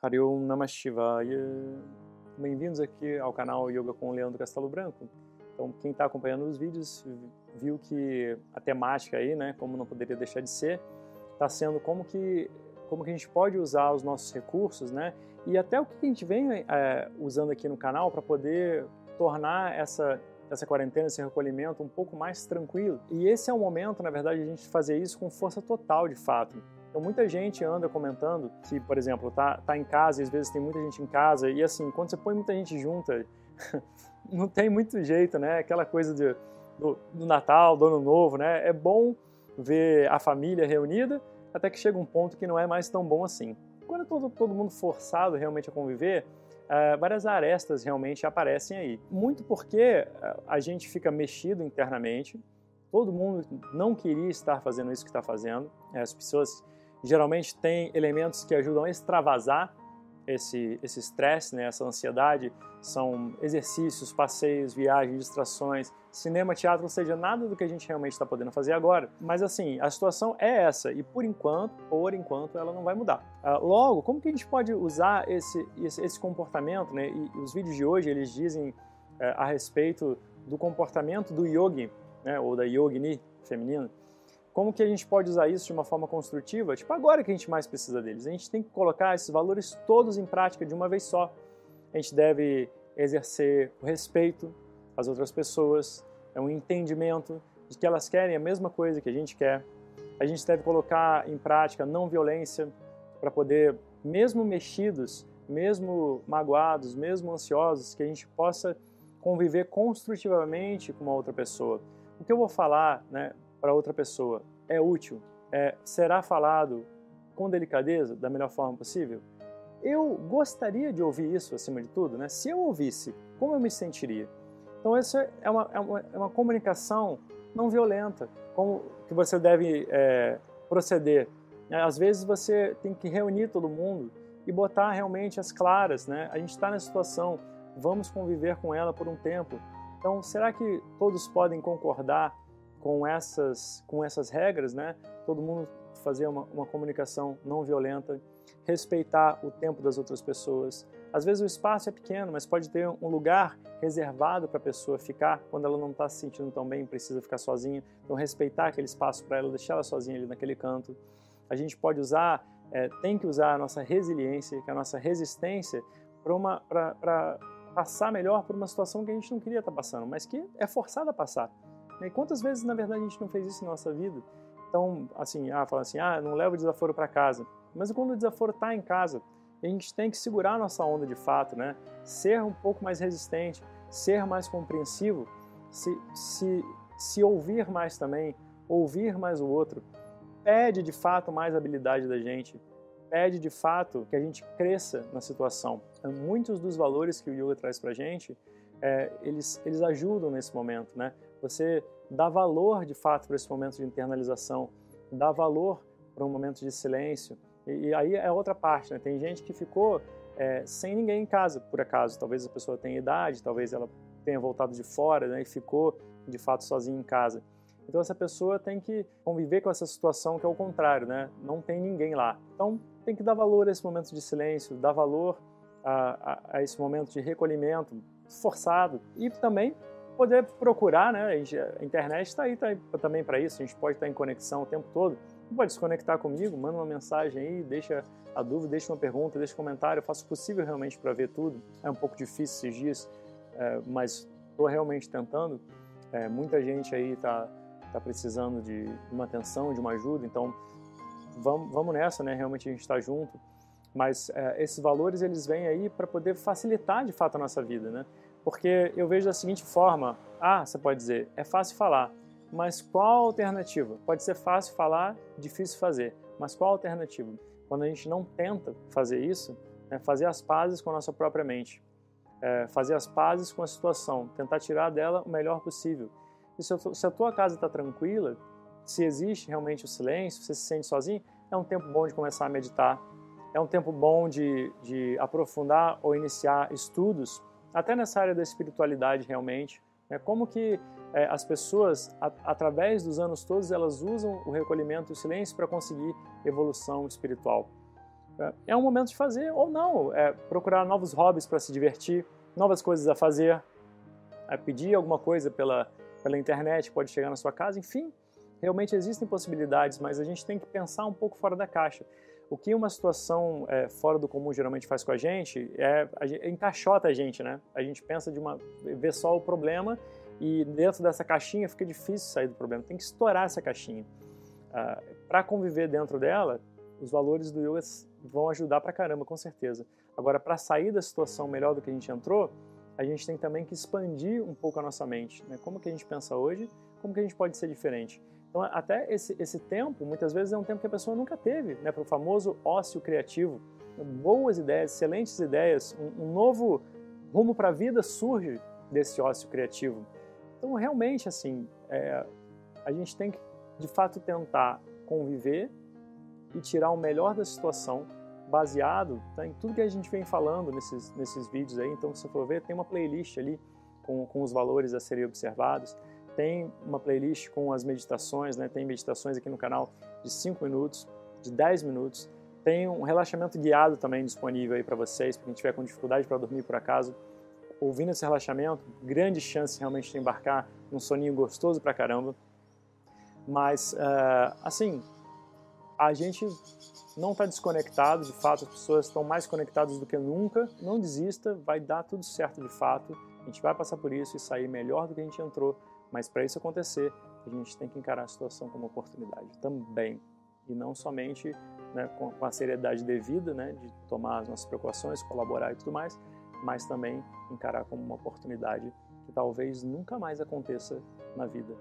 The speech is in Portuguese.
Hariom Namah Shivaya. Bem-vindos aqui ao canal Yoga com Leandro Castelo Branco. Então, quem está acompanhando os vídeos viu que a temática aí, né, como não poderia deixar de ser, está sendo como que como que a gente pode usar os nossos recursos, né, e até o que a gente vem é, usando aqui no canal para poder tornar essa essa quarentena, esse recolhimento um pouco mais tranquilo. E esse é o momento, na verdade, de a gente fazer isso com força total, de fato. Então muita gente anda comentando que, por exemplo, tá, tá em casa, e às vezes tem muita gente em casa, e assim, quando você põe muita gente junta, não tem muito jeito, né? Aquela coisa de, do, do Natal, do Ano Novo, né? É bom ver a família reunida, até que chega um ponto que não é mais tão bom assim. Quando todo, todo mundo forçado realmente a conviver, uh, várias arestas realmente aparecem aí. Muito porque a gente fica mexido internamente, todo mundo não queria estar fazendo isso que está fazendo, as pessoas geralmente tem elementos que ajudam a extravasar esse esse estresse, né, essa ansiedade, são exercícios, passeios, viagens, distrações, cinema, teatro, ou seja, nada do que a gente realmente está podendo fazer agora. Mas assim, a situação é essa e por enquanto, por enquanto, ela não vai mudar. Uh, logo, como que a gente pode usar esse esse, esse comportamento, né? E, os vídeos de hoje eles dizem uh, a respeito do comportamento do yogi, né, ou da yogini feminina como que a gente pode usar isso de uma forma construtiva? Tipo, agora que a gente mais precisa deles. A gente tem que colocar esses valores todos em prática de uma vez só. A gente deve exercer o respeito às outras pessoas, é um entendimento de que elas querem a mesma coisa que a gente quer. A gente deve colocar em prática não violência para poder, mesmo mexidos, mesmo magoados, mesmo ansiosos, que a gente possa conviver construtivamente com uma outra pessoa. O que eu vou falar, né, para outra pessoa é útil, é, será falado com delicadeza, da melhor forma possível? Eu gostaria de ouvir isso acima de tudo, né? Se eu ouvisse, como eu me sentiria? Então, isso é uma, é uma, é uma comunicação não violenta, como que você deve é, proceder. Às vezes você tem que reunir todo mundo e botar realmente as claras, né? A gente está nessa situação, vamos conviver com ela por um tempo. Então, será que todos podem concordar com essas, com essas regras, né? Todo mundo fazer uma, uma comunicação não violenta, respeitar o tempo das outras pessoas. Às vezes o espaço é pequeno, mas pode ter um lugar reservado para a pessoa ficar quando ela não está se sentindo tão bem, precisa ficar sozinha. Então respeitar aquele espaço para ela, deixar ela sozinha ali naquele canto. A gente pode usar, é, tem que usar a nossa resiliência, que é a nossa resistência, para passar melhor por uma situação que a gente não queria estar tá passando, mas que é forçada a passar. E quantas vezes, na verdade, a gente não fez isso na nossa vida? Então, assim, ah, fala assim, ah, não leva o desaforo para casa. Mas quando o desaforo está em casa, a gente tem que segurar a nossa onda de fato, né? Ser um pouco mais resistente, ser mais compreensivo, se, se, se ouvir mais também, ouvir mais o outro. Pede de fato mais habilidade da gente, pede de fato que a gente cresça na situação. Muitos dos valores que o yoga traz para a gente, é, eles, eles ajudam nesse momento, né? Você dá valor de fato para esse momento de internalização, dá valor para um momento de silêncio. E, e aí é outra parte, né? Tem gente que ficou é, sem ninguém em casa, por acaso. Talvez a pessoa tenha idade, talvez ela tenha voltado de fora né, e ficou de fato sozinha em casa. Então essa pessoa tem que conviver com essa situação que é o contrário, né? Não tem ninguém lá. Então tem que dar valor a esse momento de silêncio, dar valor a, a, a esse momento de recolhimento forçado e também poder procurar, né? A internet está aí, tá também para isso, a gente pode estar em conexão o tempo todo. Pode se conectar comigo, manda uma mensagem aí, deixa a dúvida, deixa uma pergunta, deixa um comentário. Eu faço o possível realmente para ver tudo. É um pouco difícil esses dias, é, mas estou realmente tentando. É, muita gente aí está tá precisando de uma atenção, de uma ajuda, então vamos, vamos nessa, né? Realmente a gente está junto. Mas é, esses valores eles vêm aí para poder facilitar de fato a nossa vida, né? Porque eu vejo da seguinte forma: ah, você pode dizer, é fácil falar, mas qual a alternativa? Pode ser fácil falar, difícil fazer, mas qual a alternativa? Quando a gente não tenta fazer isso, é fazer as pazes com a nossa própria mente, é fazer as pazes com a situação, tentar tirar dela o melhor possível. E se, a tua casa está tranquila, se existe realmente o silêncio, você se sente sozinho, é um tempo bom de começar a meditar, é um tempo bom de, de aprofundar ou iniciar estudos até nessa área da espiritualidade realmente, né? como que é, as pessoas, a, através dos anos todos, elas usam o recolhimento e o silêncio para conseguir evolução espiritual. é um momento de fazer ou não, é procurar novos hobbies para se divertir, novas coisas a fazer, é pedir alguma coisa pela, pela internet, pode chegar na sua casa, enfim, realmente existem possibilidades, mas a gente tem que pensar um pouco fora da caixa. O que uma situação é, fora do comum geralmente faz com a gente é a encaixota a gente, né? A gente pensa de uma vê só o problema e dentro dessa caixinha fica difícil sair do problema. Tem que estourar essa caixinha. Ah, para conviver dentro dela, os valores do yoga vão ajudar pra caramba, com certeza. Agora, para sair da situação melhor do que a gente entrou, a gente tem também que expandir um pouco a nossa mente. Né? Como que a gente pensa hoje, como que a gente pode ser diferente. Então, até esse, esse tempo, muitas vezes, é um tempo que a pessoa nunca teve, né? para o famoso ócio criativo. Boas ideias, excelentes ideias, um, um novo rumo para a vida surge desse ócio criativo. Então, realmente, assim, é, a gente tem que, de fato, tentar conviver e tirar o melhor da situação baseado tá, em tudo que a gente vem falando nesses, nesses vídeos aí. Então, se você for ver, tem uma playlist ali com, com os valores a serem observados. Tem uma playlist com as meditações, né? tem meditações aqui no canal de 5 minutos, de 10 minutos. Tem um relaxamento guiado também disponível aí para vocês, para quem tiver com dificuldade para dormir por acaso. Ouvindo esse relaxamento, grande chance realmente de embarcar num soninho gostoso pra caramba. Mas, uh, assim, a gente não está desconectado, de fato, as pessoas estão mais conectadas do que nunca. Não desista, vai dar tudo certo de fato. A gente vai passar por isso e sair melhor do que a gente entrou. Mas para isso acontecer, a gente tem que encarar a situação como oportunidade também. E não somente né, com, a seriedade devida, né, de tomar as nossas precauções, colaborar e tudo mais, mas também encarar como uma oportunidade que talvez nunca mais aconteça na vida.